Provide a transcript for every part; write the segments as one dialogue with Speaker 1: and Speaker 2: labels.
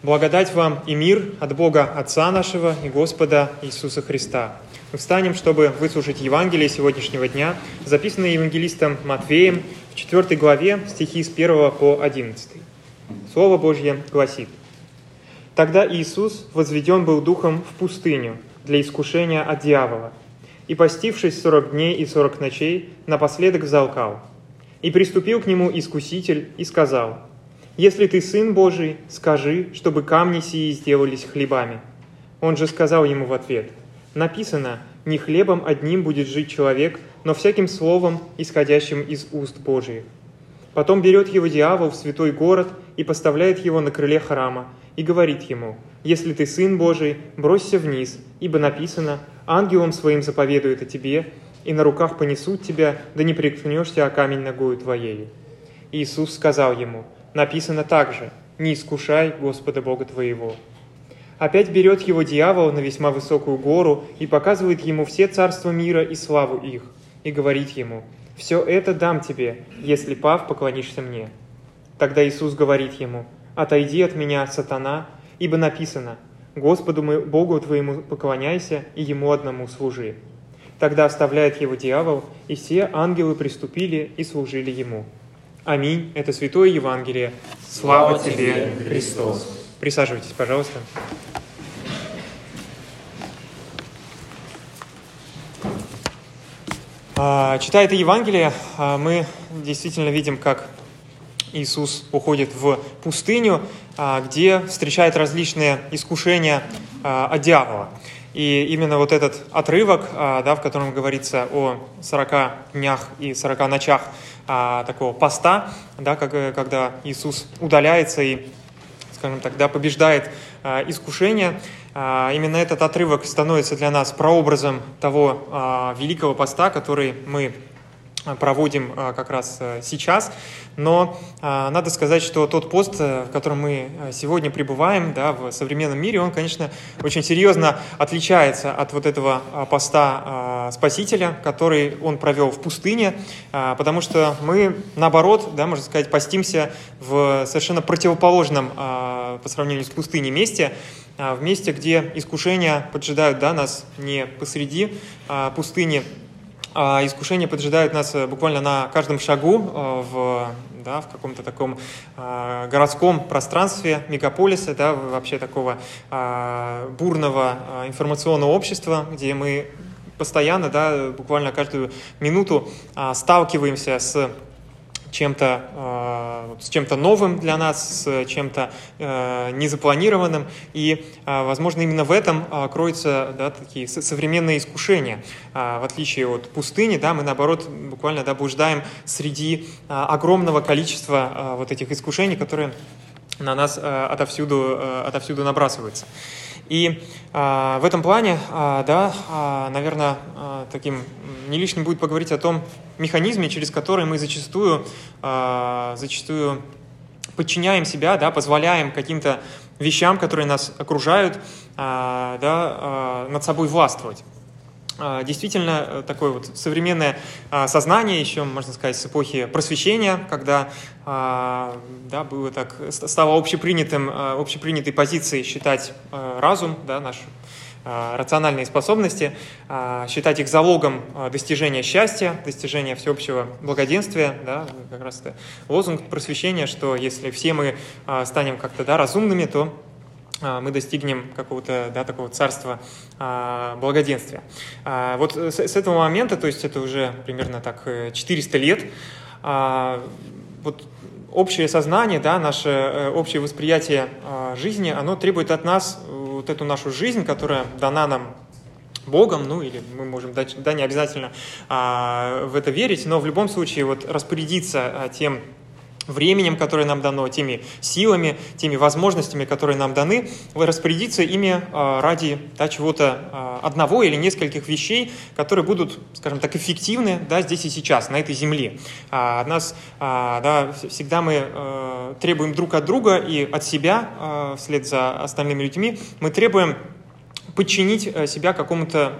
Speaker 1: Благодать вам и мир от Бога Отца нашего и Господа Иисуса Христа. Мы встанем, чтобы выслушать Евангелие сегодняшнего дня, записанное евангелистом Матвеем в 4 главе стихи с 1 по 11. Слово Божье гласит. «Тогда Иисус возведен был духом в пустыню для искушения от дьявола, и, постившись сорок дней и сорок ночей, напоследок взалкал. И приступил к нему искуситель и сказал – если ты сын Божий, скажи, чтобы камни сии сделались хлебами. Он же сказал ему в ответ, написано, не хлебом одним будет жить человек, но всяким словом, исходящим из уст Божиих. Потом берет его дьявол в святой город и поставляет его на крыле храма и говорит ему, «Если ты сын Божий, бросься вниз, ибо написано, ангелом своим заповедует о тебе, и на руках понесут тебя, да не приткнешься о камень ногою твоею». Иисус сказал ему, написано также «Не искушай Господа Бога твоего». Опять берет его дьявол на весьма высокую гору и показывает ему все царства мира и славу их, и говорит ему, «Все это дам тебе, если, пав, поклонишься мне». Тогда Иисус говорит ему, «Отойди от меня, сатана, ибо написано, Господу Богу твоему поклоняйся и Ему одному служи». Тогда оставляет его дьявол, и все ангелы приступили и служили ему. Аминь. Это Святое Евангелие. Слава, Слава тебе, Христос. Присаживайтесь, пожалуйста. А, читая это Евангелие, а, мы действительно видим, как Иисус уходит в пустыню, а, где встречает различные искушения от дьявола. И именно вот этот отрывок, да, в котором говорится о 40 днях и 40 ночах а, такого поста, да, как, э, когда Иисус удаляется и, скажем так, да, побеждает а, искушение. А, именно этот отрывок становится для нас прообразом того а, великого поста, который мы проводим а, как раз э, сейчас. Но надо сказать, что тот пост, э, в котором мы э, сегодня пребываем да, в современном мире, он, конечно, очень серьезно отличается от вот этого поста Спасителя, который он провел в пустыне, потому что мы, наоборот, да, можно сказать, постимся в совершенно противоположном по сравнению с пустыней месте, в месте, где искушения поджидают да, нас не посреди пустыни, искушения поджидают нас э, буквально на каждом шагу э, в, да, в каком-то таком э, городском пространстве мегаполиса, да, вообще такого бурного информационного общества, где мы постоянно, да, буквально каждую минуту сталкиваемся с чем-то э, с чем-то новым для нас, с чем-то э, незапланированным. И, э, возможно, именно в этом кроются да, такие современные искушения. В отличие от пустыни, да, мы, наоборот, буквально да, блуждаем среди огромного количества вот этих искушений, которые на нас отовсюду, отовсюду набрасываются. И а, в этом плане, а, да, а, наверное, таким не лишним будет поговорить о том механизме, через который мы зачастую, зачастую подчиняем себя, да, позволяем каким-то вещам, которые нас окружают, да, над собой властвовать. А, действительно э, такое вот современное а, сознание, еще, можно сказать, с эпохи просвещения, когда а, да, было так, стало общепринятым, общепринятой позицией считать разум, да, наш рациональные способности, считать их залогом достижения счастья, достижения всеобщего благоденствия. Да, как раз это лозунг просвещения, что если все мы станем как-то да, разумными, то мы достигнем какого-то да, такого царства а, благоденствия. А, вот с, этого момента, то есть это уже примерно так 400 э, лет, а, вот общее сознание, да, наше э, общее восприятие а, жизни, оно требует от нас вот эту нашу жизнь, которая дана нам Богом, ну или мы можем дать, да, не обязательно а, в это верить, но в любом случае вот распорядиться а, тем временем, которое нам дано, теми силами, теми возможностями, которые нам даны, распорядиться ими а, ради да, чего-то а, одного или нескольких вещей, которые будут, скажем так, эффективны да, здесь и сейчас, на этой земле. А, от нас да, всегда мы требуем друг от друга и от себя, вслед за остальными людьми, мы требуем подчинить э, себя какому-то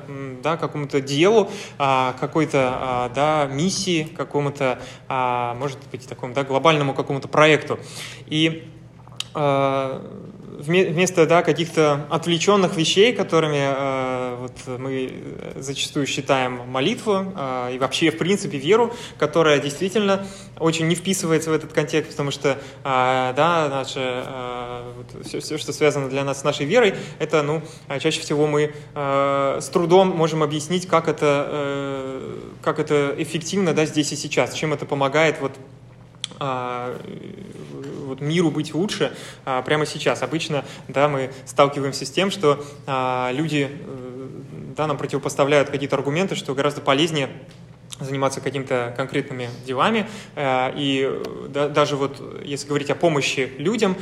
Speaker 1: да, какому-то делу, а, какой-то а, да, миссии, какому-то, а, может быть, такому да, глобальному какому-то проекту. И вместо да, каких-то отвлеченных вещей, которыми э, вот, мы зачастую считаем молитву э, и вообще, в принципе, веру, которая действительно очень не вписывается в этот контекст, потому что э, да, наше, э, вот, все, все, что связано для нас с нашей верой, это ну, чаще всего мы э, с трудом можем объяснить, как это, э, как это эффективно да, здесь и сейчас, чем это помогает вот, вот миру быть лучше а, прямо сейчас. Обычно да, мы сталкиваемся с тем, что а, люди э, да, нам противопоставляют какие-то аргументы, что гораздо полезнее заниматься какими-то конкретными делами. Э, и э, да, даже вот если говорить о помощи людям,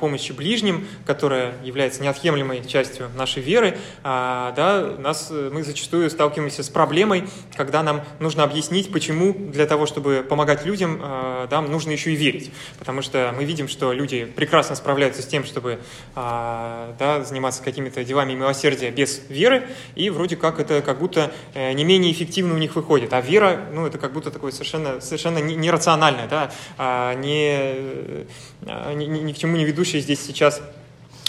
Speaker 1: помощи ближним, которая является неотъемлемой частью нашей веры, да, нас, мы зачастую сталкиваемся с проблемой, когда нам нужно объяснить, почему для того, чтобы помогать людям, да, нужно еще и верить. Потому что мы видим, что люди прекрасно справляются с тем, чтобы да, заниматься какими-то делами милосердия без веры, и вроде как это как будто э, не менее эффективно у них выходит происходит. А вера, ну, это как будто такое совершенно, совершенно нерациональное, да, а, не, а, ни, ни к чему не ведущее здесь сейчас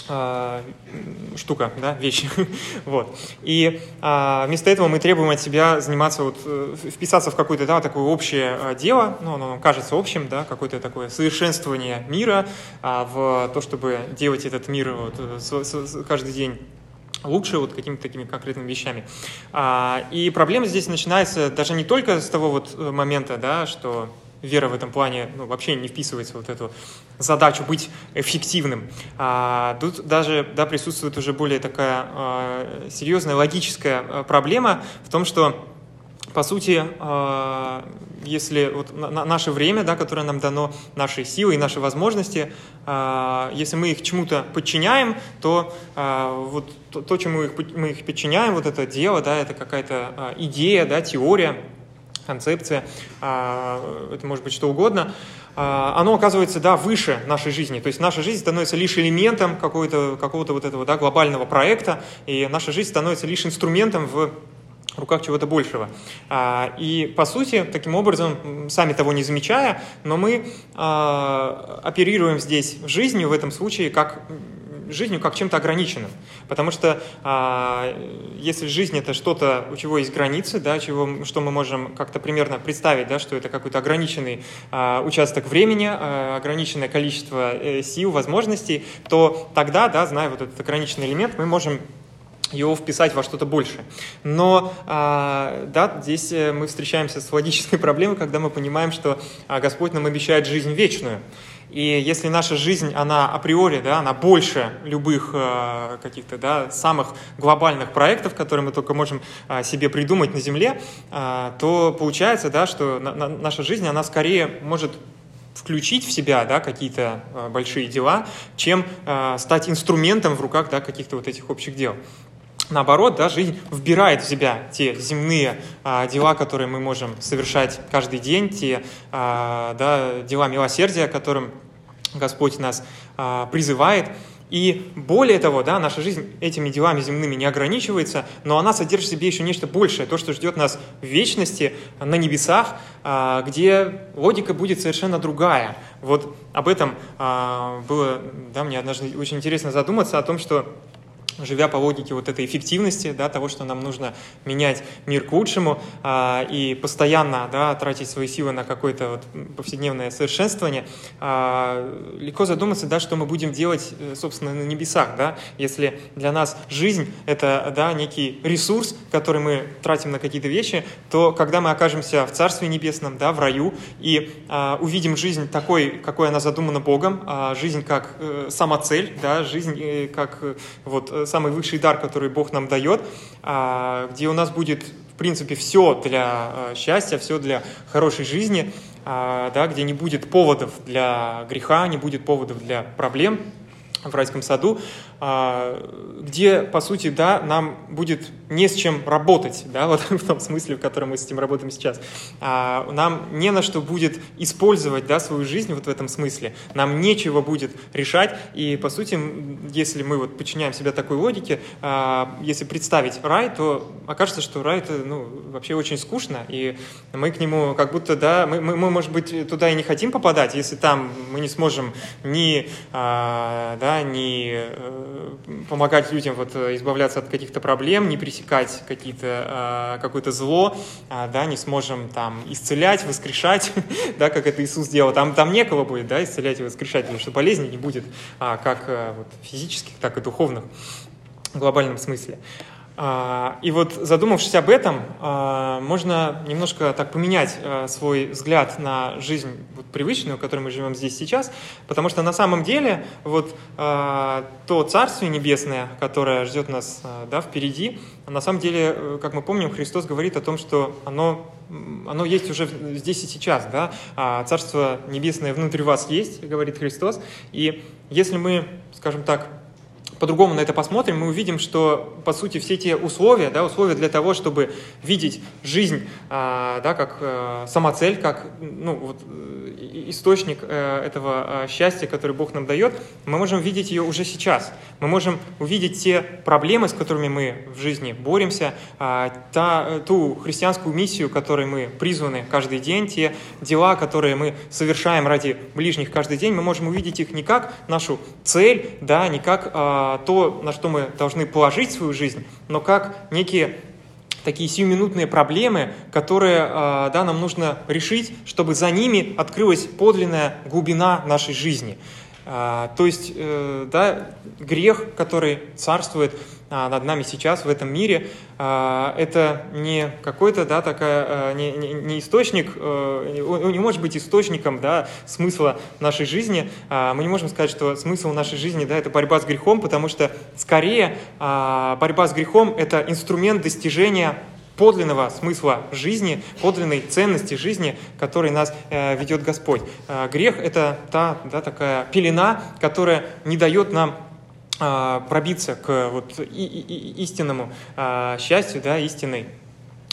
Speaker 1: а, штука, да, вещь. вот. И а, вместо этого мы требуем от себя заниматься, вот, э, вписаться в какое-то да, такое общее а, дело, ну, оно кажется общим, да, какое-то такое совершенствование мира, а, в то, чтобы делать этот мир вот, с, каждый день лучше вот какими-то такими конкретными вещами. А, и проблема здесь начинается даже не только с того вот э, момента, да, что вера в этом плане ну, вообще не вписывается в вот эту задачу быть эффективным. А, тут даже да, присутствует уже более такая а, серьезная логическая а, проблема в том, что по сути, а, если вот наше время, да, которое нам дано, наши силы и наши возможности, а, если мы их чему-то подчиняем, то а, вот то, чему их, мы их подчиняем, вот это дело, да, это какая-то идея, да, теория, концепция, это может быть что угодно, оно оказывается, да, выше нашей жизни. То есть наша жизнь становится лишь элементом какого-то, какого-то вот этого, да, глобального проекта, и наша жизнь становится лишь инструментом в руках чего-то большего. А, и, по сути, таким образом, сами того не замечая, но мы а, оперируем здесь жизнью в этом случае как жизнью как чем-то ограниченным. Потому что а, если жизнь это что-то, у чего есть границы, да, чего, что мы можем как-то примерно представить, да, что это какой-то ограниченный а, участок времени, а, ограниченное количество э, сил, возможностей, то тогда, да, зная вот этот ограниченный элемент, мы можем его вписать во что-то большее. Но а, да, здесь э, мы встречаемся с логической проблемой, когда мы понимаем, что а, Господь нам обещает жизнь вечную. И если наша жизнь, она априори, да, она больше любых э, каких-то да, самых глобальных проектов, которые мы только можем э, себе придумать на Земле, э, то получается, да, что на, на, наша жизнь, она скорее может включить в себя да, какие-то э, большие дела, чем э, стать инструментом в руках да, каких-то вот этих общих дел. Наоборот, да, жизнь вбирает в себя те земные а, дела, которые мы можем совершать каждый день, те а, да, дела милосердия, которым Господь нас а, призывает. И более того, да, наша жизнь этими делами земными не ограничивается, но она содержит в себе еще нечто большее, то, что ждет нас в вечности, на небесах, а, где логика будет совершенно другая. Вот об этом а, было да, мне однажды очень интересно задуматься, о том, что живя по логике вот этой эффективности, да, того, что нам нужно менять мир к лучшему а, и постоянно да, тратить свои силы на какое-то вот повседневное совершенствование, а, легко задуматься, да, что мы будем делать, э, собственно, на небесах, да, если для нас жизнь – это да, некий ресурс, который мы тратим на какие-то вещи, то когда мы окажемся в Царстве Небесном, да, в раю, и а, увидим жизнь такой, какой она задумана Богом, а, жизнь как э, самоцель, да, жизнь э, как э, вот самый высший дар, который Бог нам дает, а, где у нас будет, в принципе, все для а, счастья, все для хорошей жизни, а, да, где не будет поводов для греха, не будет поводов для проблем в райском саду, где, по сути, да, нам будет не с чем работать, да, вот в том смысле, в котором мы с этим работаем сейчас. Нам не на что будет использовать, да, свою жизнь вот в этом смысле. Нам нечего будет решать, и, по сути, если мы вот подчиняем себя такой логике, если представить рай, то окажется, что рай это, ну, вообще очень скучно, и мы к нему как будто, да, мы, мы, мы может быть, туда и не хотим попадать, если там мы не сможем ни, а, да, ни э, помогать людям вот избавляться от каких-то проблем, не пресекать какие-то, а, какое-то зло, а, да, не сможем там исцелять, воскрешать, да, как это Иисус делал, там, там некого будет, да, исцелять и воскрешать, потому что болезней не будет, а, как а, вот, физических, так и духовных в глобальном смысле. А, и вот задумавшись об этом, а, можно немножко так поменять а, свой взгляд на жизнь привычную, в которой мы живем здесь сейчас, потому что на самом деле вот то Царствие Небесное, которое ждет нас да, впереди, на самом деле, э, как мы помним, Христос говорит о том, что оно, оно есть уже здесь и сейчас, да, Царство Небесное внутри вас есть, говорит Христос, и если мы, скажем так, по-другому на это посмотрим, мы увидим, что, по сути, все те условия, да, условия для того, чтобы видеть жизнь а, да, как а, самоцель, как ну, вот, источник а, этого а, счастья, который Бог нам дает, мы можем видеть ее уже сейчас. Мы можем увидеть те проблемы, с которыми мы в жизни боремся, а, та, ту христианскую миссию, которой мы призваны каждый день, те дела, которые мы совершаем ради ближних каждый день, мы можем увидеть их не как нашу цель, да, не как а, то, на что мы должны положить свою жизнь, но как некие такие сиюминутные проблемы, которые а, да, нам нужно решить, чтобы за ними открылась подлинная глубина нашей жизни. А, то есть, э, да, грех, который царствует а, над нами сейчас в этом мире, а, это не какой-то, да, такая, не, не, не источник, э, он не может быть источником, да, смысла нашей жизни. Мы не можем сказать, что смысл нашей жизни, да, это борьба с грехом, потому что скорее борьба с грехом – это инструмент достижения подлинного смысла жизни, подлинной ценности жизни, которой нас э, ведет Господь. Э, грех – это та да, такая пелена, которая не дает нам э, пробиться к вот, и, и, истинному э, счастью, да, истинной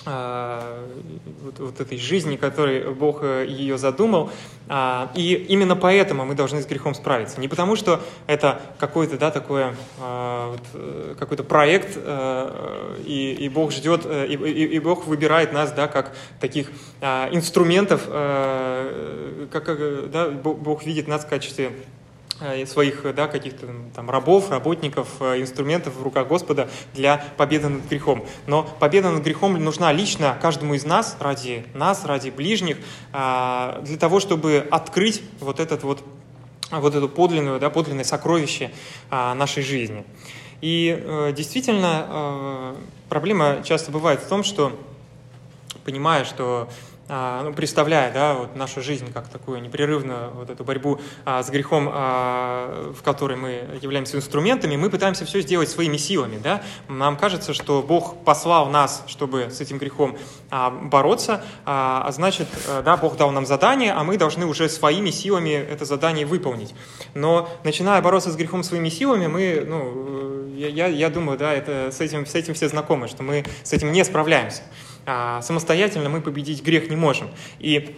Speaker 1: вот, вот этой жизни, которой Бог э, ее задумал. А, и именно поэтому мы должны с грехом справиться. Не потому, что это какой-то, да, такой а, вот, э, какой-то проект, э, и, и Бог ждет, и, и, и Бог выбирает нас, да, как таких инструментов, как, да, Бог видит нас в качестве своих да, каких-то там рабов, работников, э, инструментов в руках Господа для победы над грехом. Но победа над грехом нужна лично каждому из нас, ради нас, ради ближних, а, для того, чтобы открыть вот этот вот вот это подлинное, да, подлинное сокровище а, нашей жизни. И э, действительно, проблема часто бывает в том, что, понимая, что ну, представляя да, вот нашу жизнь как такую непрерывную вот эту борьбу а, с грехом, а, в которой мы являемся инструментами, мы пытаемся все сделать своими силами. Да? Нам кажется, что Бог послал нас, чтобы с этим грехом а, бороться, а, а значит, э, да, Бог дал нам задание, а мы должны уже своими силами это задание выполнить. Но начиная бороться с грехом своими силами, мы, ну, я, я, я думаю, да, это, с, этим, с этим все знакомы, что мы с этим не справляемся. А, самостоятельно мы победить грех не можем. И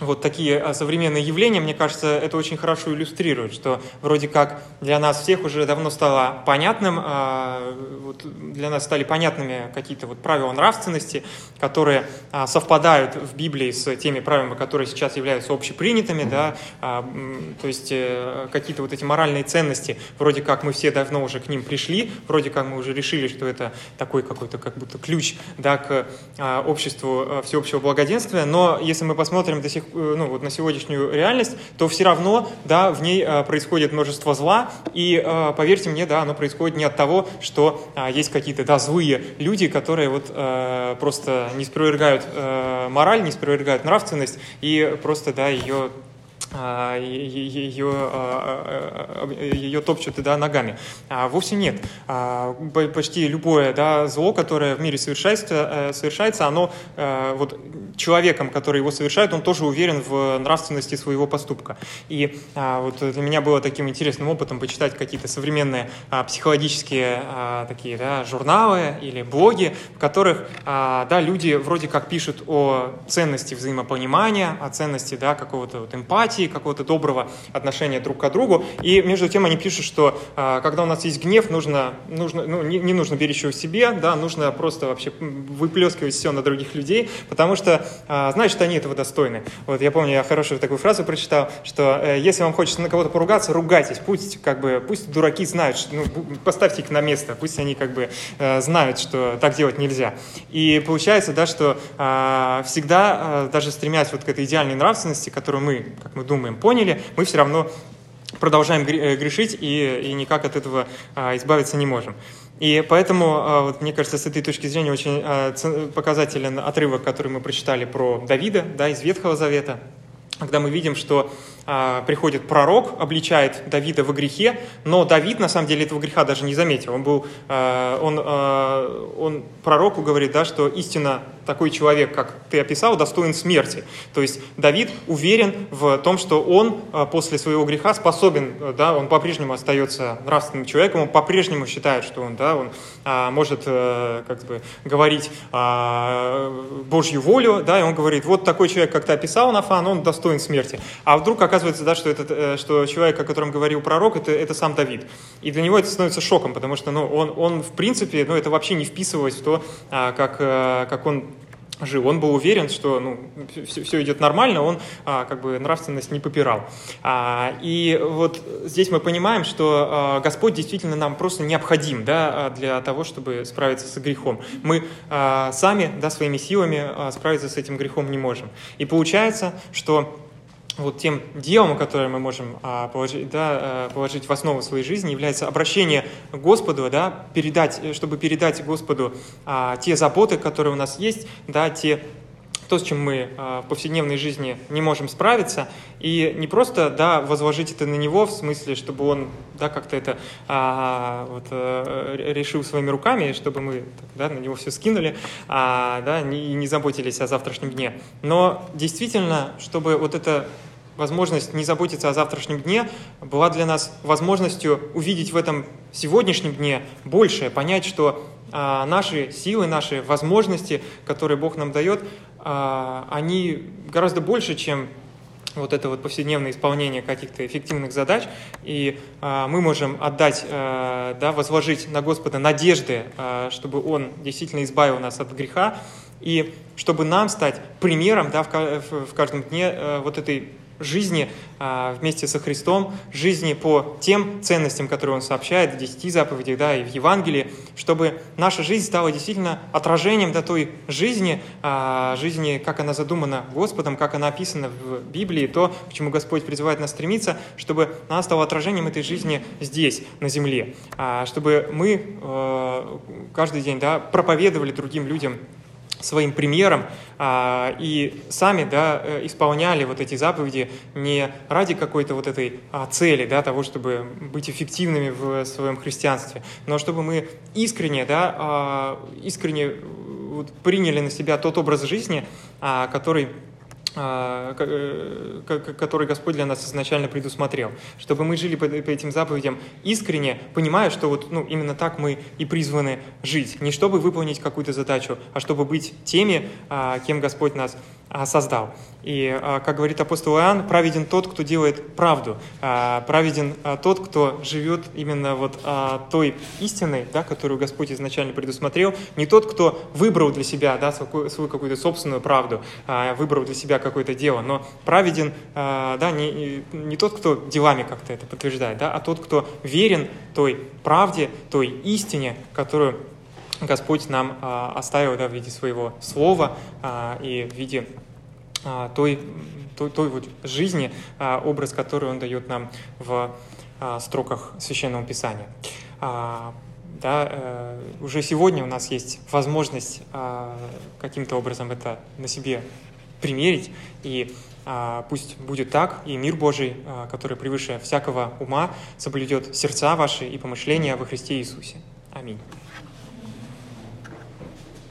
Speaker 1: вот такие а, современные явления, мне кажется, это очень хорошо иллюстрирует, что вроде как для нас всех уже давно стало понятным, а, вот для нас стали понятными какие-то вот правила нравственности, которые а, совпадают в Библии с теми правилами, которые сейчас являются общепринятыми, да, то есть э, какие-то вот эти моральные ценности, вроде как мы все давно уже к ним пришли, вроде как мы уже решили, что это такой какой-то как будто ключ да, к обществу всеобщего благоденствия, но если мы посмотрим до сих Э, ну, вот на сегодняшнюю реальность, то все равно, да, в ней э, происходит множество зла, и, э, поверьте мне, да, оно происходит не от того, что есть какие-то, да, злые люди, которые вот просто не спровергают мораль, не спровергают нравственность и просто, да, ее ее, а, а, ее топчут да, ногами. А вовсе нет. Почти любое да, зло, которое в мире совершается, э, совершается, оно э, вот, человеком, который его совершает, он тоже уверен в нравственности своего поступка. И вот для меня было таким интересным опытом почитать какие-то современные психологические такие да, журналы или блоги, в которых да, люди вроде как пишут о ценности взаимопонимания, о ценности да, какого-то вот эмпатии, эмпатии, какого-то доброго отношения друг к другу. И между тем они пишут, что а, когда у нас есть гнев, нужно, нужно, ну, не, не нужно беречь его в себе, да, нужно просто вообще выплескивать все на других людей, потому что а, значит, они этого достойны. Вот я помню, я хорошую такую фразу прочитал, что э, если вам хочется на кого-то поругаться, ругайтесь, пусть как бы, пусть дураки знают, что, ну, поставьте их на место, пусть они как бы э, знают, что так делать нельзя. И получается, да, что а, всегда, даже стремясь вот к этой идеальной нравственности, которую мы, как мы думаем, поняли, мы все равно продолжаем э, грешить и, и никак от этого а, избавиться не можем. И поэтому, а, вот, мне кажется, с этой точки зрения очень а, показателен отрывок, который мы прочитали про Давида да, из Ветхого Завета, когда мы видим, что приходит пророк, обличает Давида во грехе, но Давид на самом деле этого греха даже не заметил. Он был, а, он, а, он пророку говорит, да, что истинно такой человек, как ты описал, достоин смерти. То есть Давид уверен в том, что он после своего греха способен, да, он по-прежнему остается нравственным человеком, он по-прежнему считает, что он, да, он может как бы говорить Божью волю, да, и он говорит, вот такой человек, как ты описал, Нафан, он достоин смерти. А вдруг оказывается, да, что, этот, э, что человек, о котором говорил пророк, это, это сам Давид. И для него это становится шоком, потому что ну, он, он в принципе, ну, это вообще не вписывалось в то, а, как, э, как он жил. Он был уверен, что ну, все, все идет нормально, он а, как бы нравственность не попирал. А, и вот здесь мы понимаем, что а, Господь действительно нам просто необходим да, для того, чтобы справиться с грехом. Мы а, сами да, своими силами а, справиться с этим грехом не можем. И получается, что вот тем делом, которое мы можем а, положить, да, а, положить в основу своей жизни, является обращение к Господу, да, передать, чтобы передать Господу а, те заботы, которые у нас есть, да, те то, с чем мы в повседневной жизни не можем справиться, и не просто да, возложить это на него, в смысле, чтобы он да, как-то это а, вот, а, решил своими руками, чтобы мы да, на него все скинули а, да, не, не заботились о завтрашнем дне. Но действительно, чтобы вот это возможность не заботиться о завтрашнем дне была для нас возможностью увидеть в этом сегодняшнем дне большее, понять, что а, наши силы, наши возможности, которые Бог нам дает, а, они гораздо больше, чем вот это вот повседневное исполнение каких-то эффективных задач, и а, мы можем отдать, а, да, возложить на Господа надежды, а, чтобы Он действительно избавил нас от греха, и чтобы нам стать примером да, в, в каждом дне а, вот этой жизни а, вместе со Христом, жизни по тем ценностям, которые Он сообщает в десяти заповедях да, и в Евангелии, чтобы наша жизнь стала действительно отражением да, той жизни, а, жизни, как она задумана Господом, как она описана в Библии, то, к чему Господь призывает нас стремиться, чтобы она стала отражением этой жизни здесь, на земле, а, чтобы мы каждый день да, проповедовали другим людям своим примером а, и сами да, э, исполняли вот эти заповеди не ради какой-то вот этой а, цели, да, того, чтобы быть эффективными в своем христианстве, но чтобы мы искренне, да, а, искренне вот, приняли на себя тот образ жизни, который э, который Господь для нас изначально предусмотрел, чтобы мы жили по этим заповедям искренне, понимая, что вот ну, именно так мы и призваны жить. Не чтобы выполнить какую-то задачу, а чтобы быть теми, а, кем Господь нас а, создал. И, а, как говорит апостол Иоанн, праведен тот, кто делает правду, а, праведен тот, кто живет именно вот той истиной, да, которую Господь изначально предусмотрел, не тот, кто выбрал для себя да, свою какую-то собственную правду, выбрал для себя какое-то дело, но праведен да, не, не тот, кто делами как-то это подтверждает, да, а тот, кто верен той правде, той истине, которую Господь нам а, оставил да, в виде своего слова а, и в виде а, той, той, той вот жизни, а, образ, который Он дает нам в а, строках Священного Писания. А, да, э, уже сегодня у нас есть возможность а, каким-то образом это на себе примерить, и а, пусть будет так, и мир Божий, а, который превыше всякого ума, соблюдет сердца ваши и помышления во Христе Иисусе. Аминь.